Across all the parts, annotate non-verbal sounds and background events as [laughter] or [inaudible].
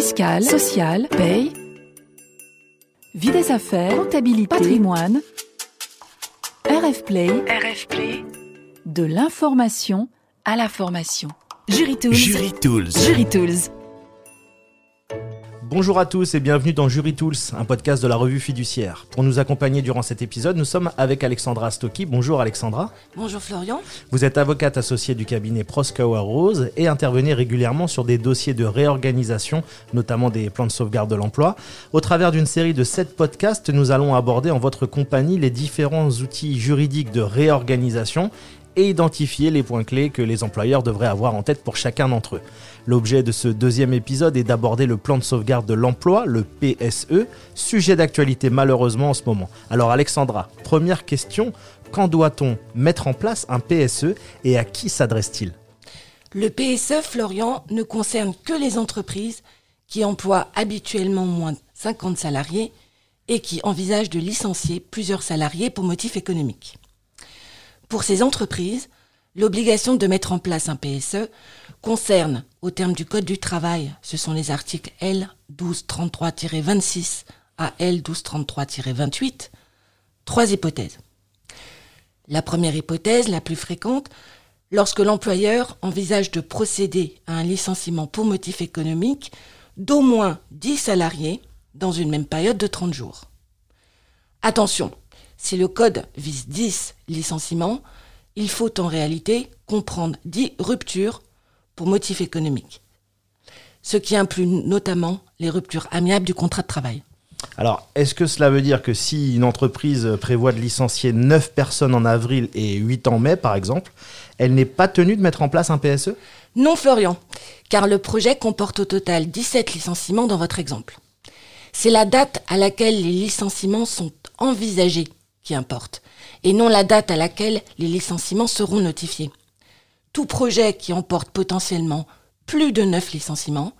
fiscale, sociale, paye, vie des affaires, comptabilité, patrimoine, RF Play, RF Play, de l'information à la formation. Jury Tools. Jury Tools. Jury Tools. Bonjour à tous et bienvenue dans Jury Tools, un podcast de la revue fiduciaire. Pour nous accompagner durant cet épisode, nous sommes avec Alexandra Stocky. Bonjour Alexandra. Bonjour Florian. Vous êtes avocate associée du cabinet Proskauer Rose et intervenez régulièrement sur des dossiers de réorganisation, notamment des plans de sauvegarde de l'emploi. Au travers d'une série de sept podcasts, nous allons aborder en votre compagnie les différents outils juridiques de réorganisation et identifier les points clés que les employeurs devraient avoir en tête pour chacun d'entre eux. L'objet de ce deuxième épisode est d'aborder le plan de sauvegarde de l'emploi, le PSE, sujet d'actualité malheureusement en ce moment. Alors Alexandra, première question, quand doit-on mettre en place un PSE et à qui s'adresse-t-il? Le PSE, Florian, ne concerne que les entreprises qui emploient habituellement moins de 50 salariés et qui envisagent de licencier plusieurs salariés pour motif économique. Pour ces entreprises, l'obligation de mettre en place un PSE concerne, au terme du Code du travail, ce sont les articles L 1233-26 à L 1233-28, trois hypothèses. La première hypothèse, la plus fréquente, lorsque l'employeur envisage de procéder à un licenciement pour motif économique d'au moins 10 salariés dans une même période de 30 jours. Attention, si le code vise 10 licenciements, il faut en réalité comprendre 10 ruptures pour motif économique. Ce qui inclut notamment les ruptures amiables du contrat de travail. Alors, est-ce que cela veut dire que si une entreprise prévoit de licencier 9 personnes en avril et 8 en mai, par exemple, elle n'est pas tenue de mettre en place un PSE Non, Florian, car le projet comporte au total 17 licenciements dans votre exemple. C'est la date à laquelle les licenciements sont envisagés qui importe, et non la date à laquelle les licenciements seront notifiés. Tout projet qui emporte potentiellement plus de 9 licenciements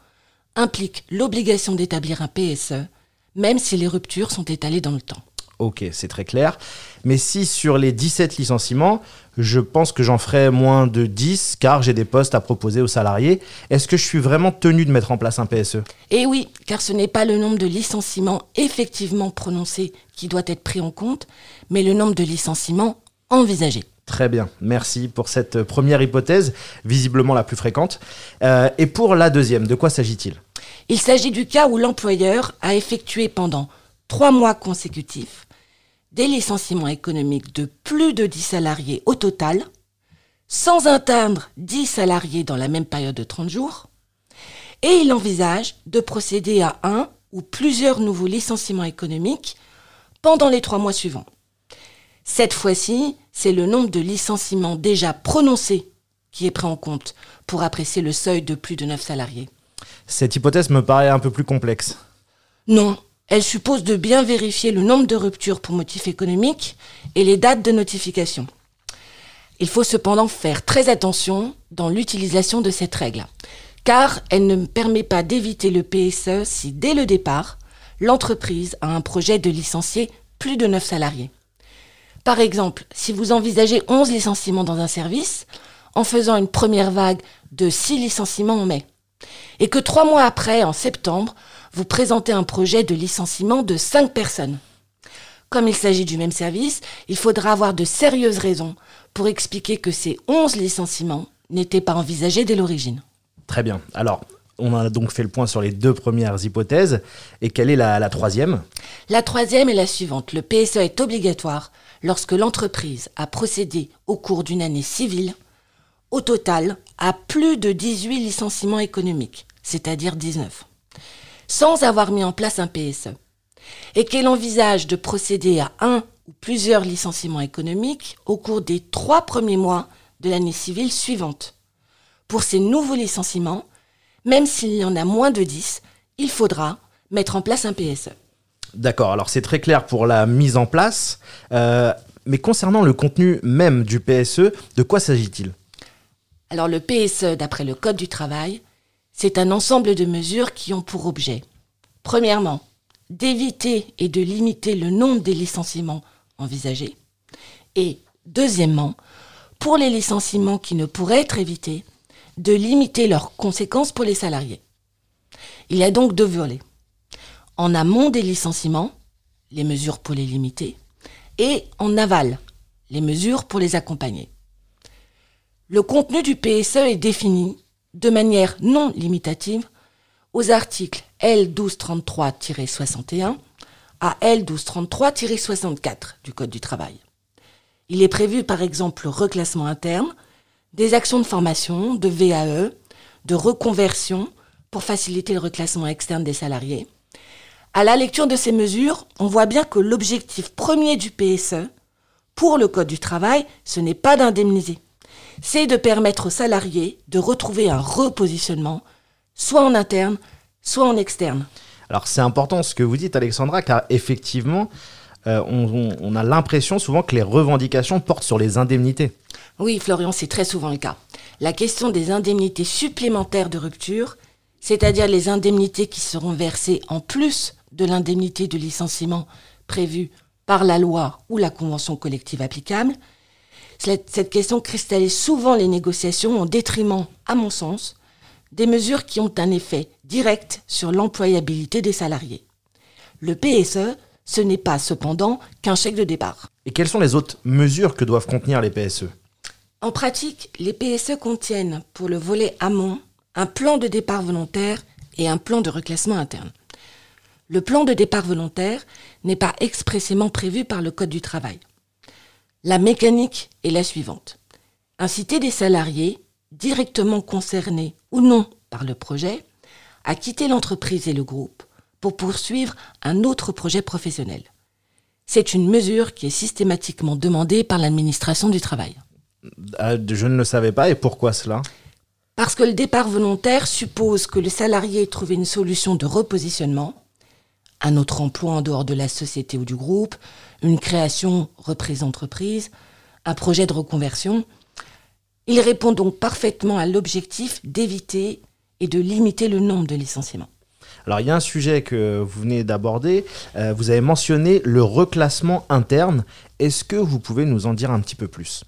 implique l'obligation d'établir un PSE, même si les ruptures sont étalées dans le temps. Ok, c'est très clair. Mais si sur les 17 licenciements, je pense que j'en ferai moins de 10 car j'ai des postes à proposer aux salariés, est-ce que je suis vraiment tenu de mettre en place un PSE Eh oui, car ce n'est pas le nombre de licenciements effectivement prononcés qui doit être pris en compte, mais le nombre de licenciements envisagés. Très bien, merci pour cette première hypothèse, visiblement la plus fréquente. Euh, et pour la deuxième, de quoi s'agit-il? Il s'agit du cas où l'employeur a effectué pendant trois mois consécutifs des licenciements économiques de plus de 10 salariés au total, sans atteindre 10 salariés dans la même période de 30 jours, et il envisage de procéder à un ou plusieurs nouveaux licenciements économiques pendant les trois mois suivants. Cette fois-ci, c'est le nombre de licenciements déjà prononcés qui est pris en compte pour apprécier le seuil de plus de 9 salariés. Cette hypothèse me paraît un peu plus complexe. Non, elle suppose de bien vérifier le nombre de ruptures pour motif économique et les dates de notification. Il faut cependant faire très attention dans l'utilisation de cette règle, car elle ne permet pas d'éviter le PSE si dès le départ, l'entreprise a un projet de licencier plus de 9 salariés. Par exemple, si vous envisagez 11 licenciements dans un service, en faisant une première vague de 6 licenciements en mai, et que trois mois après, en septembre, vous présentez un projet de licenciement de 5 personnes. Comme il s'agit du même service, il faudra avoir de sérieuses raisons pour expliquer que ces 11 licenciements n'étaient pas envisagés dès l'origine. Très bien. Alors, on a donc fait le point sur les deux premières hypothèses. Et quelle est la, troisième? La troisième est la suivante. Le PSE est obligatoire lorsque l'entreprise a procédé au cours d'une année civile, au total, à plus de 18 licenciements économiques, c'est-à-dire 19, sans avoir mis en place un PSE, et qu'elle envisage de procéder à un ou plusieurs licenciements économiques au cours des trois premiers mois de l'année civile suivante. Pour ces nouveaux licenciements, même s'il y en a moins de 10, il faudra mettre en place un PSE. D'accord, alors c'est très clair pour la mise en place. Euh, mais concernant le contenu même du PSE, de quoi s'agit-il? Alors le PSE, d'après le Code du travail, c'est un ensemble de mesures qui ont pour objet, premièrement, d'éviter et de limiter le nombre des licenciements envisagés, et deuxièmement, pour les licenciements qui ne pourraient être évités, de limiter leurs conséquences pour les salariés. Il y a donc deux volets. En amont des licenciements, les mesures pour les limiter, et en aval, les mesures pour les accompagner. Le contenu du PSE est défini de manière non limitative aux articles L1233-61 à L1233-64 du Code du travail. Il est prévu par exemple le reclassement interne, des actions de formation, de VAE, de reconversion pour faciliter le reclassement externe des salariés. À la lecture de ces mesures, on voit bien que l'objectif premier du PSE pour le Code du travail, ce n'est pas d'indemniser, c'est de permettre aux salariés de retrouver un repositionnement, soit en interne, soit en externe. Alors c'est important ce que vous dites Alexandra, car effectivement, euh, on, on a l'impression souvent que les revendications portent sur les indemnités. Oui, Florian, c'est très souvent le cas. La question des indemnités supplémentaires de rupture, c'est-à-dire les indemnités qui seront versées en plus de l'indemnité de licenciement prévue par la loi ou la convention collective applicable, cette question cristallise souvent les négociations en détriment, à mon sens, des mesures qui ont un effet direct sur l'employabilité des salariés. Le PSE, ce n'est pas cependant qu'un chèque de départ. Et quelles sont les autres mesures que doivent contenir les PSE En pratique, les PSE contiennent, pour le volet amont, un plan de départ volontaire et un plan de reclassement interne. Le plan de départ volontaire n'est pas expressément prévu par le Code du travail. La mécanique est la suivante. Inciter des salariés, directement concernés ou non par le projet, à quitter l'entreprise et le groupe pour poursuivre un autre projet professionnel. C'est une mesure qui est systématiquement demandée par l'administration du travail. Ah, je ne le savais pas et pourquoi cela? Parce que le départ volontaire suppose que le salarié ait trouvé une solution de repositionnement, un autre emploi en dehors de la société ou du groupe, une création reprise d'entreprise, un projet de reconversion. Il répond donc parfaitement à l'objectif d'éviter et de limiter le nombre de licenciements. Alors il y a un sujet que vous venez d'aborder, euh, vous avez mentionné le reclassement interne. Est-ce que vous pouvez nous en dire un petit peu plus?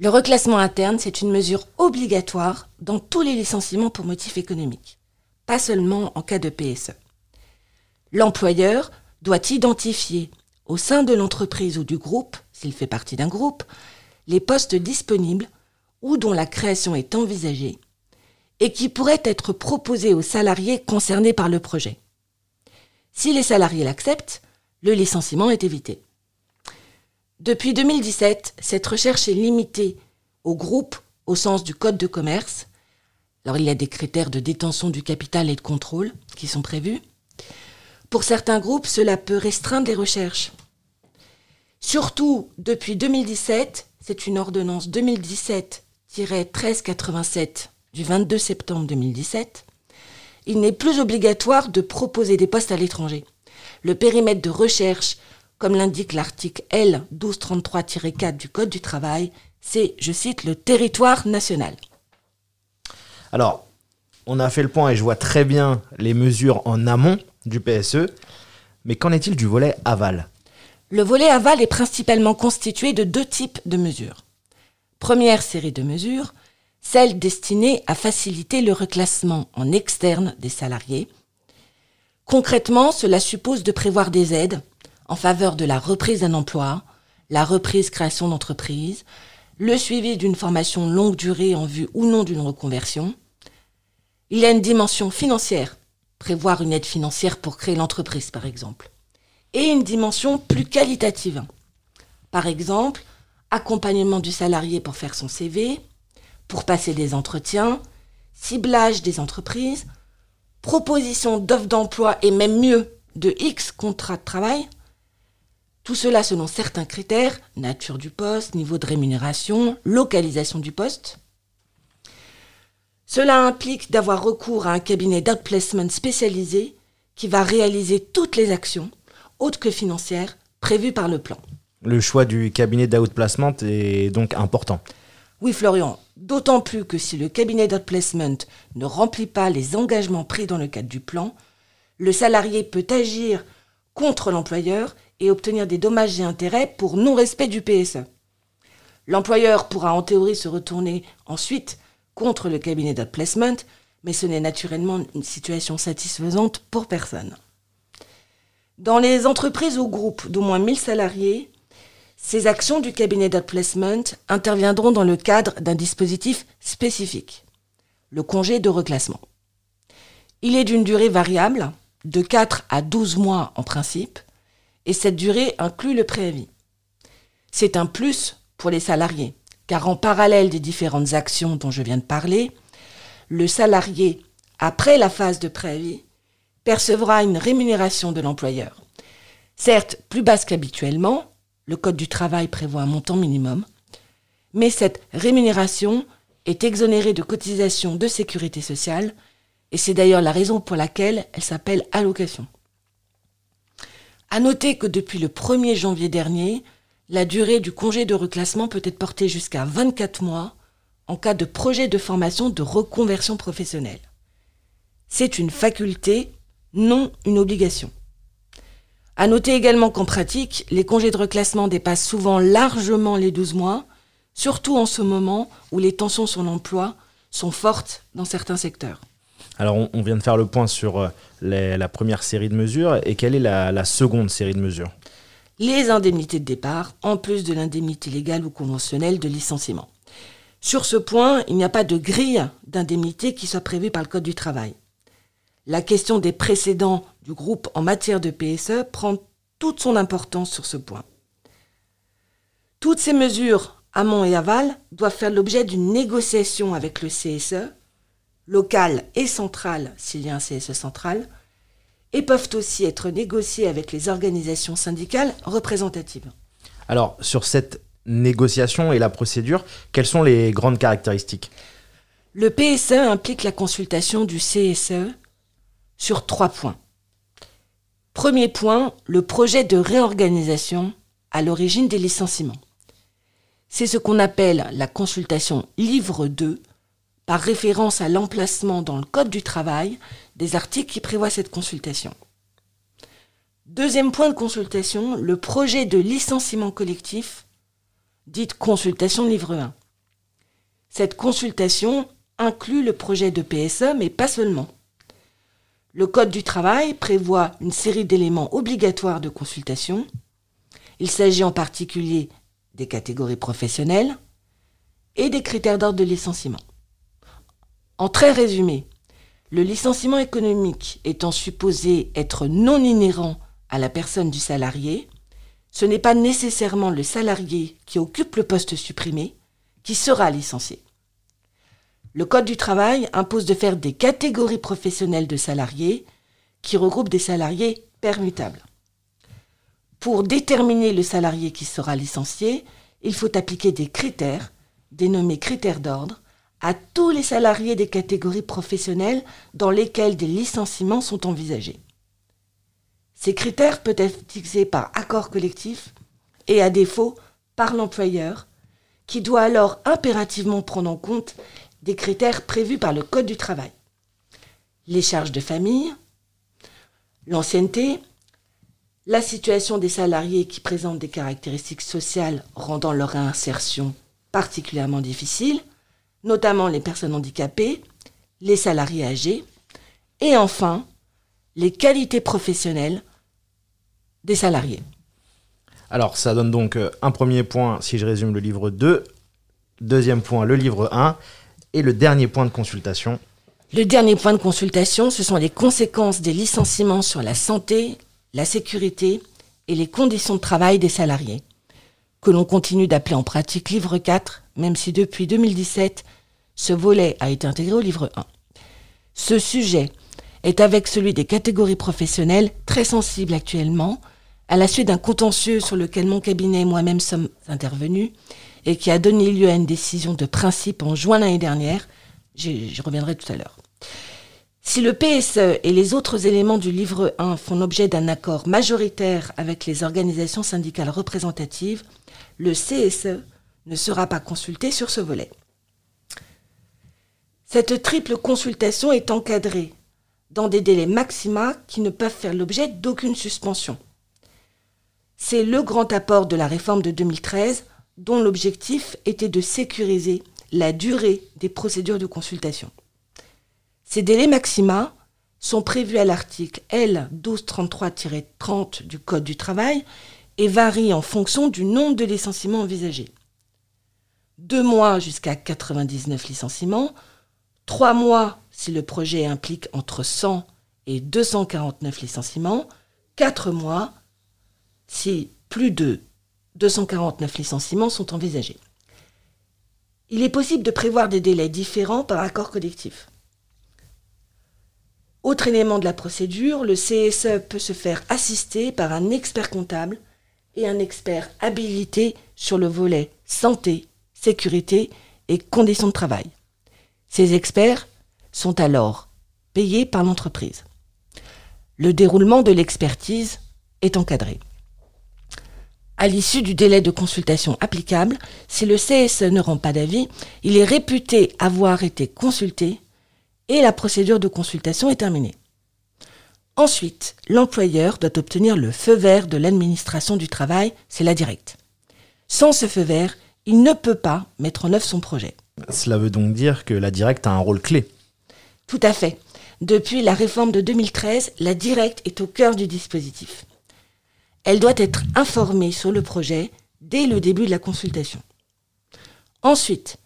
Le reclassement interne, c'est une mesure obligatoire dans tous les licenciements pour motif économique, pas seulement en cas de PSE. L'employeur doit identifier au sein de l'entreprise ou du groupe, s'il fait partie d'un groupe, les postes disponibles ou dont la création est envisagée et qui pourraient être proposés aux salariés concernés par le projet. Si les salariés l'acceptent, le licenciement est évité. Depuis 2017, cette recherche est limitée aux groupes au sens du Code de commerce. Alors il y a des critères de détention du capital et de contrôle qui sont prévus. Pour certains groupes, cela peut restreindre les recherches. Surtout, depuis 2017, c'est une ordonnance 2017-1387 du 22 septembre 2017, il n'est plus obligatoire de proposer des postes à l'étranger. Le périmètre de recherche, comme l'indique l'article L 1233-4 du Code du travail, c'est, je cite, le territoire national. Alors, on a fait le point et je vois très bien les mesures en amont du PSE, mais qu'en est-il du volet aval? Le volet aval est principalement constitué de deux types de mesures. Première série de mesures, celle destinée à faciliter le reclassement en externe des salariés. Concrètement, cela suppose de prévoir des aides en faveur de la reprise d'un emploi, la reprise création d'entreprise, le suivi d'une formation longue durée en vue ou non d'une reconversion. Il y a une dimension financière, prévoir une aide financière pour créer l'entreprise par exemple et une dimension plus qualitative. Par exemple, accompagnement du salarié pour faire son CV, pour passer des entretiens, ciblage des entreprises, proposition d'offres d'emploi et même mieux de X contrats de travail. Tout cela selon certains critères, nature du poste, niveau de rémunération, localisation du poste. Cela implique d'avoir recours à un cabinet d'outplacement spécialisé qui va réaliser toutes les actions autre que financière prévue par le plan. Le choix du cabinet d'outplacement est donc important. Oui, Florian, d'autant plus que si le cabinet d'outplacement ne remplit pas les engagements pris dans le cadre du plan, le salarié peut agir contre l'employeur et obtenir des dommages et intérêts pour non-respect du PSE. L'employeur pourra en théorie se retourner ensuite contre le cabinet d'outplacement, mais ce n'est naturellement une situation satisfaisante pour personne. Dans les entreprises ou groupes d'au moins 1000 salariés, ces actions du cabinet d'outplacement interviendront dans le cadre d'un dispositif spécifique, le congé de reclassement. Il est d'une durée variable, de 4 à 12 mois en principe, et cette durée inclut le préavis. C'est un plus pour les salariés, car en parallèle des différentes actions dont je viens de parler, le salarié, après la phase de préavis, percevra une rémunération de l'employeur. Certes, plus basse qu'habituellement, le Code du travail prévoit un montant minimum, mais cette rémunération est exonérée de cotisations de sécurité sociale, et c'est d'ailleurs la raison pour laquelle elle s'appelle allocation. À noter que depuis le 1er janvier dernier, la durée du congé de reclassement peut être portée jusqu'à 24 mois en cas de projet de formation de reconversion professionnelle. C'est une faculté, non une obligation. À noter également qu'en pratique, les congés de reclassement dépassent souvent largement les 12 mois, surtout en ce moment où les tensions sur l'emploi sont fortes dans certains secteurs. Alors, on, vient de faire le point sur euh, la première série de mesures. Et quelle est la seconde série de mesures? Les indemnités de départ, en plus de l'indemnité légale ou conventionnelle de licenciement. Sur ce point, il n'y a pas de grille d'indemnité qui soit prévue par le Code du travail. La question des précédents du groupe en matière de PSE prend toute son importance sur ce point. Toutes ces mesures, amont et aval, doivent faire l'objet d'une négociation avec le CSE, local et central s'il y a un CSE central, et peuvent aussi être négociées avec les organisations syndicales représentatives. Alors, sur cette négociation et la procédure, quelles sont les grandes caractéristiques? Le PSE implique la consultation du CSE sur trois points. Premier point, le projet de réorganisation à l'origine des licenciements. C'est ce qu'on appelle la consultation livre 2, par référence à l'emplacement dans le Code du travail des articles qui prévoient cette consultation. Deuxième point de consultation, le projet de licenciement collectif dite consultation livre 1. Cette consultation inclut le projet de PSE, mais pas seulement. Le Code du travail prévoit une série d'éléments obligatoires de consultation. Il s'agit en particulier des catégories professionnelles et des critères d'ordre de licenciement. En très résumé, le licenciement économique étant supposé être non inhérent à la personne du salarié, ce n'est pas nécessairement le salarié qui occupe le poste supprimé qui sera licencié. Le Code du travail impose de faire des catégories professionnelles de salariés qui regroupent des salariés permutables. Pour déterminer le salarié qui sera licencié, il faut appliquer des critères, dénommés critères d'ordre, à tous les salariés des catégories professionnelles dans lesquelles des licenciements sont envisagés. Ces critères peuvent être fixés par accord collectif et à défaut par l'employeur, qui doit alors impérativement prendre en compte des critères prévus par le Code du travail. Les charges de famille, l'ancienneté, la situation des salariés qui présentent des caractéristiques sociales rendant leur insertion particulièrement difficile, notamment les personnes handicapées, les salariés âgés, et enfin les qualités professionnelles des salariés. Alors, ça donne donc euh, un premier point, si je résume le livre 2, deuxième point, le livre 1, et le dernier point de consultation. Le dernier point de consultation, ce sont les conséquences des licenciements sur la santé, la sécurité et les conditions de travail des salariés, que l'on continue d'appeler en pratique livre 4, même si depuis 2017, ce volet a été intégré au livre 1. Ce sujet est avec celui des catégories professionnelles très sensible actuellement, à la suite d'un contentieux sur lequel mon cabinet et moi-même sommes intervenus et qui a donné lieu à une décision de principe en juin l'année dernière. J'y reviendrai tout à l'heure. Si le PSE et les autres éléments du livre 1 font l'objet d'un accord majoritaire avec les organisations syndicales représentatives, le CSE ne sera pas consulté sur ce volet. Cette triple consultation est encadrée dans des délais maxima qui ne peuvent faire l'objet d'aucune suspension. C'est le grand apport de la réforme de 2013 dont l'objectif était de sécuriser la durée des procédures de consultation. Ces délais maxima sont prévus à l'article L 1233-30 du Code du travail et varient en fonction du nombre de licenciements envisagés. Deux mois jusqu'à 99 licenciements, trois mois si le projet implique entre 100 et 249 licenciements, quatre mois si plus de 249 licenciements sont envisagés. Il est possible de prévoir des délais différents par accord collectif. Autre élément de la procédure, le CSE peut se faire assister par un expert comptable et un expert habilité sur le volet santé, sécurité et conditions de travail. Ces experts sont alors payés par l'entreprise. Le déroulement de l'expertise est encadré. À l'issue du délai de consultation applicable, si le CSE ne rend pas d'avis, il est réputé avoir été consulté et la procédure de consultation est terminée. Ensuite, l'employeur doit obtenir le feu vert de l'administration du travail, c'est la directe. Sans ce feu vert, il ne peut pas mettre en œuvre son projet. Cela veut donc dire que la directe a un rôle clé. Tout à fait. Depuis la réforme de 2013, la directe est au cœur du dispositif. Elle doit être informée sur le projet dès le début de la consultation. Ensuite,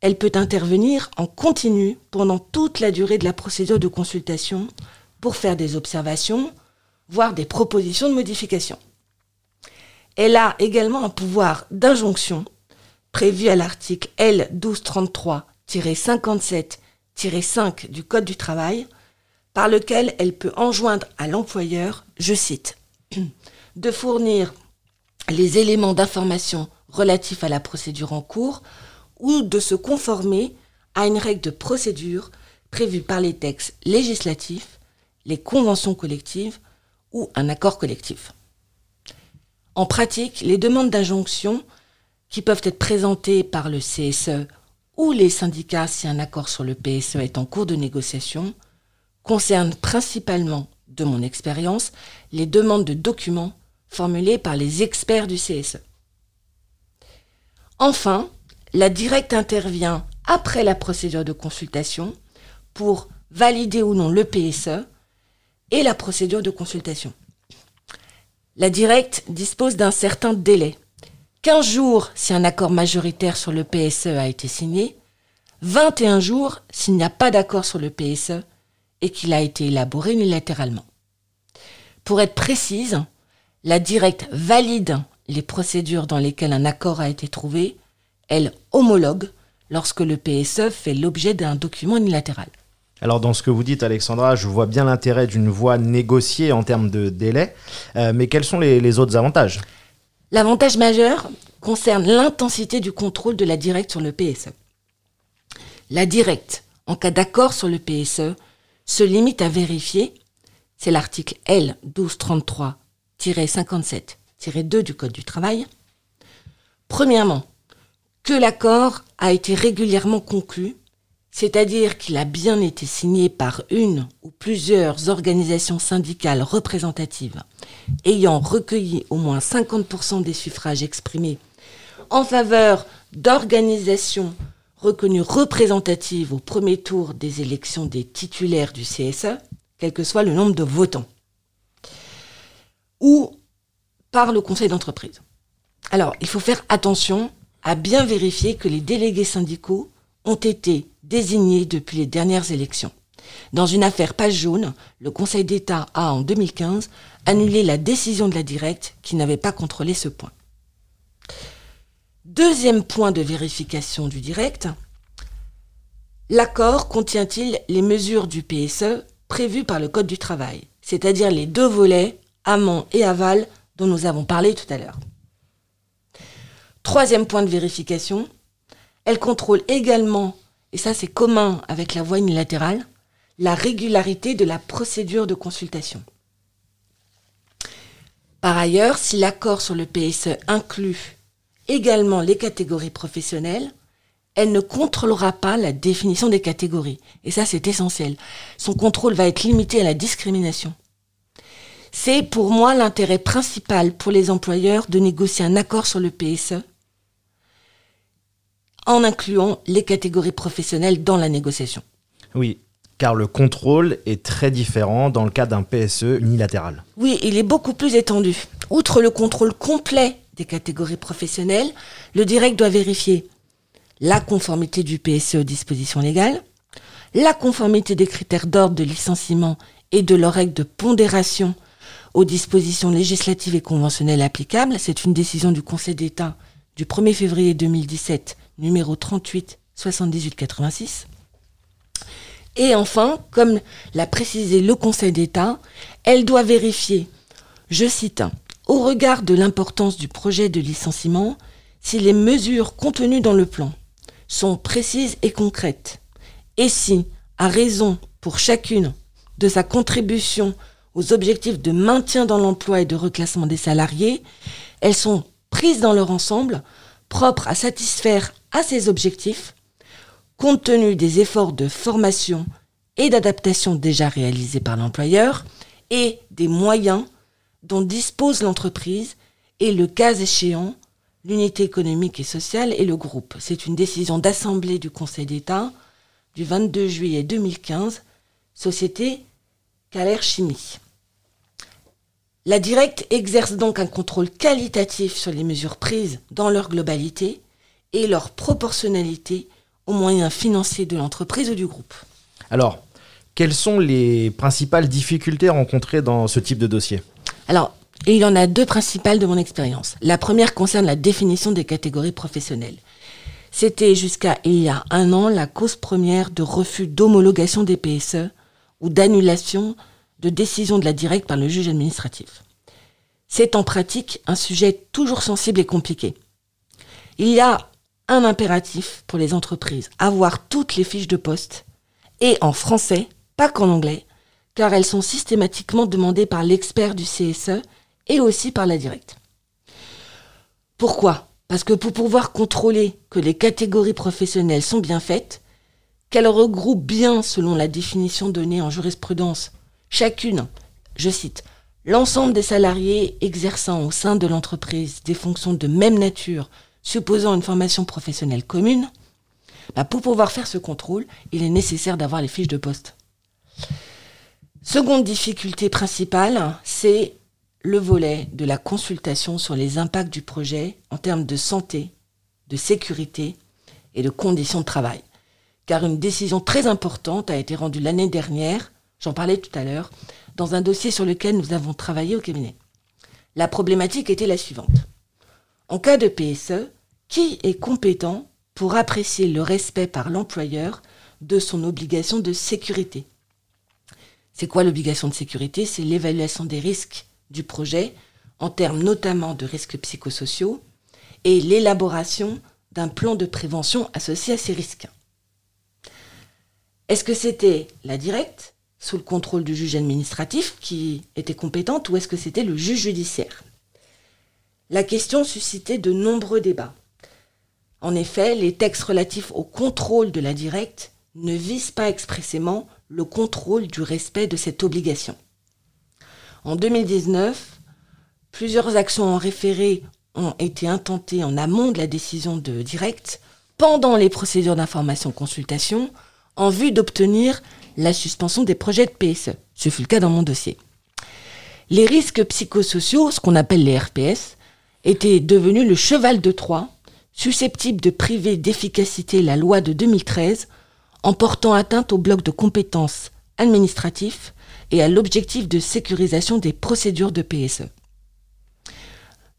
elle peut intervenir en continu pendant toute la durée de la procédure de consultation pour faire des observations, voire des propositions de modification. Elle a également un pouvoir d'injonction prévu à l'article L 1233-57-5 du Code du travail, par lequel elle peut enjoindre à l'employeur, je cite, [clears throat] de fournir les éléments d'information relatifs à la procédure en cours ou de se conformer à une règle de procédure prévue par les textes législatifs, les conventions collectives ou un accord collectif. En pratique, les demandes d'injonction qui peuvent être présentées par le CSE ou les syndicats si un accord sur le PSE est en cours de négociation concernent principalement, de mon expérience, les demandes de documents formulées par les experts du CSE. Enfin, la directe intervient après la procédure de consultation pour valider ou non le PSE et la procédure de consultation. La directe dispose d'un certain délai. 15 jours si un accord majoritaire sur le PSE a été signé, 21 jours s'il n'y a pas d'accord sur le PSE et qu'il a été élaboré unilatéralement. Pour être précise, la directe valide les procédures dans lesquelles un accord a été trouvé, elle homologue lorsque le PSE fait l'objet d'un document unilatéral. Alors dans ce que vous dites Alexandra, je vois bien l'intérêt d'une voie négociée en termes de délai, euh, mais quels sont les, autres avantages? L'avantage majeur concerne l'intensité du contrôle de la directe sur le PSE. La directe, en cas d'accord sur le PSE, se limite à vérifier, c'est l'article L 1233-57-2 du Code du travail, premièrement, que l'accord a été régulièrement conclu c'est-à-dire qu'il a bien été signé par une ou plusieurs organisations syndicales représentatives ayant recueilli au moins 50% des suffrages exprimés en faveur d'organisations reconnues représentatives au premier tour des élections des titulaires du CSE, quel que soit le nombre de votants, ou par le conseil d'entreprise. Alors, il faut faire attention à bien vérifier que les délégués syndicaux ont été désignés depuis les dernières élections. Dans une affaire page jaune, le Conseil d'État a, en 2015, annulé la décision de la directe qui n'avait pas contrôlé ce point. Deuxième point de vérification du direct, l'accord contient-il les mesures du PSE prévues par le Code du travail, c'est-à-dire les deux volets, amont et aval, dont nous avons parlé tout à l'heure. Troisième point de vérification, elle contrôle également et ça c'est commun avec la voie unilatérale, la régularité de la procédure de consultation. Par ailleurs, si l'accord sur le PSE inclut également les catégories professionnelles, elle ne contrôlera pas la définition des catégories. Et ça, c'est essentiel. Son contrôle va être limité à la discrimination. C'est pour moi l'intérêt principal pour les employeurs de négocier un accord sur le PSE en incluant les catégories professionnelles dans la négociation. Oui. Car le contrôle est très différent dans le cas d'un PSE unilatéral. Oui, il est beaucoup plus étendu. Outre le contrôle complet des catégories professionnelles, le direct doit vérifier la conformité du PSE aux dispositions légales, la conformité des critères d'ordre de licenciement et de leurs règles de pondération aux dispositions législatives et conventionnelles applicables. C'est une décision du Conseil d'État du 1er février 2017, numéro 38 78 86. Et enfin, comme l'a précisé le Conseil d'État, elle doit vérifier, je cite, au regard de l'importance du projet de licenciement, si les mesures contenues dans le plan sont précises et concrètes, et si, à raison pour chacune de sa contribution aux objectifs de maintien dans l'emploi et de reclassement des salariés, elles sont prises dans leur ensemble, propres à satisfaire à ces objectifs, compte tenu des efforts de formation et d'adaptation déjà réalisés par l'employeur et des moyens dont dispose l'entreprise et le cas échéant l'unité économique et sociale et le groupe. C'est une décision d'assemblée du Conseil d'État du 22 juillet 2015, Société Calaire Chimie. La directe exerce donc un contrôle qualitatif sur les mesures prises dans leur globalité et leur proportionnalité aux moyens financiers de l'entreprise ou du groupe. Alors, quelles sont les principales difficultés rencontrées dans ce type de dossier? Alors, il y en a deux principales de mon expérience. La première concerne la définition des catégories professionnelles. C'était jusqu'à il y a un an la cause première de refus d'homologation des PSE ou d'annulation de décision de la directe par le juge administratif. C'est en pratique un sujet toujours sensible et compliqué. Il y a un impératif pour les entreprises, avoir toutes les fiches de poste, et en français, pas qu'en anglais, car elles sont systématiquement demandées par l'expert du CSE et aussi par la directe. Pourquoi? Parce que pour pouvoir contrôler que les catégories professionnelles sont bien faites, qu'elles regroupent bien, selon la définition donnée en jurisprudence, chacune, je cite, l'ensemble des salariés exerçant au sein de l'entreprise des fonctions de même nature, supposant une formation professionnelle commune, bah, pour pouvoir faire ce contrôle, il est nécessaire d'avoir les fiches de poste. Seconde difficulté principale, c'est le volet de la consultation sur les impacts du projet en termes de santé, de sécurité et de conditions de travail. Car une décision très importante a été rendue l'année dernière J'en parlais tout à l'heure, dans un dossier sur lequel nous avons travaillé au cabinet. La problématique était la suivante. En cas de PSE, qui est compétent pour apprécier le respect par l'employeur de son obligation de sécurité? C'est quoi l'obligation de sécurité? C'est l'évaluation des risques du projet, en termes notamment de risques psychosociaux, et l'élaboration d'un plan de prévention associé à ces risques. Est-ce que c'était la directe sous le contrôle du juge administratif qui était compétente ou est-ce que c'était le juge judiciaire? La question suscitait de nombreux débats. En effet, les textes relatifs au contrôle de la directe ne visent pas expressément le contrôle du respect de cette obligation. En 2019, plusieurs actions en référé ont été intentées en amont de la décision de directe pendant les procédures d'information-consultation en vue d'obtenir la suspension des projets de PSE. Ce fut le cas dans mon dossier. Les risques psychosociaux, ce qu'on appelle les RPS, étaient devenus le cheval de Troie, susceptible de priver d'efficacité la loi de 2013 en portant atteinte au bloc de compétences administratifs et à l'objectif de sécurisation des procédures de PSE.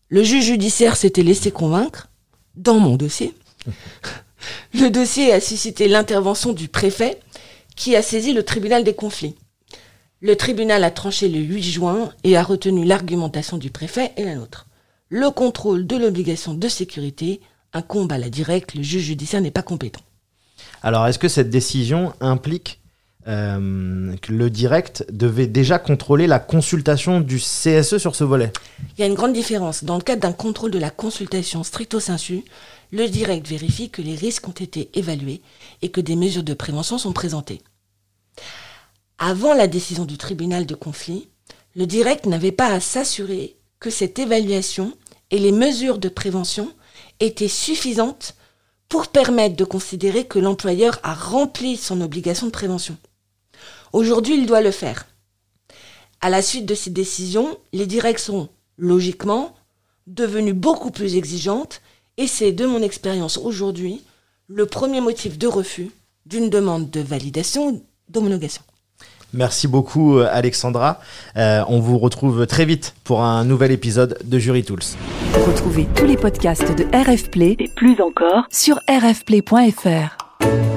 Le juge judiciaire s'était laissé convaincre, dans mon dossier. [laughs] Le dossier a suscité l'intervention du préfet qui a saisi le tribunal des conflits. Le tribunal a tranché le 8 juin et a retenu l'argumentation du préfet et la nôtre. Le contrôle de l'obligation de sécurité incombe à la directe, le juge judiciaire n'est pas compétent. Alors, est-ce que cette décision implique euh, que le direct devait déjà contrôler la consultation du CSE sur ce volet? Il y a une grande différence. Dans le cadre d'un contrôle de la consultation stricto sensu, le direct vérifie que les risques ont été évalués et que des mesures de prévention sont présentées. Avant la décision du tribunal de conflit, le direct n'avait pas à s'assurer que cette évaluation et les mesures de prévention étaient suffisantes pour permettre de considérer que l'employeur a rempli son obligation de prévention. Aujourd'hui, il doit le faire. À la suite de ces décisions, les directs sont, logiquement, devenues beaucoup plus exigeantes et c'est, de mon expérience aujourd'hui, le premier motif de refus d'une demande de validation d'homologation. Merci beaucoup euh, Alexandra. Euh, on vous retrouve très vite pour un nouvel épisode de Jury Tools. Retrouvez tous les podcasts de RF Play et plus encore sur rfplay.fr.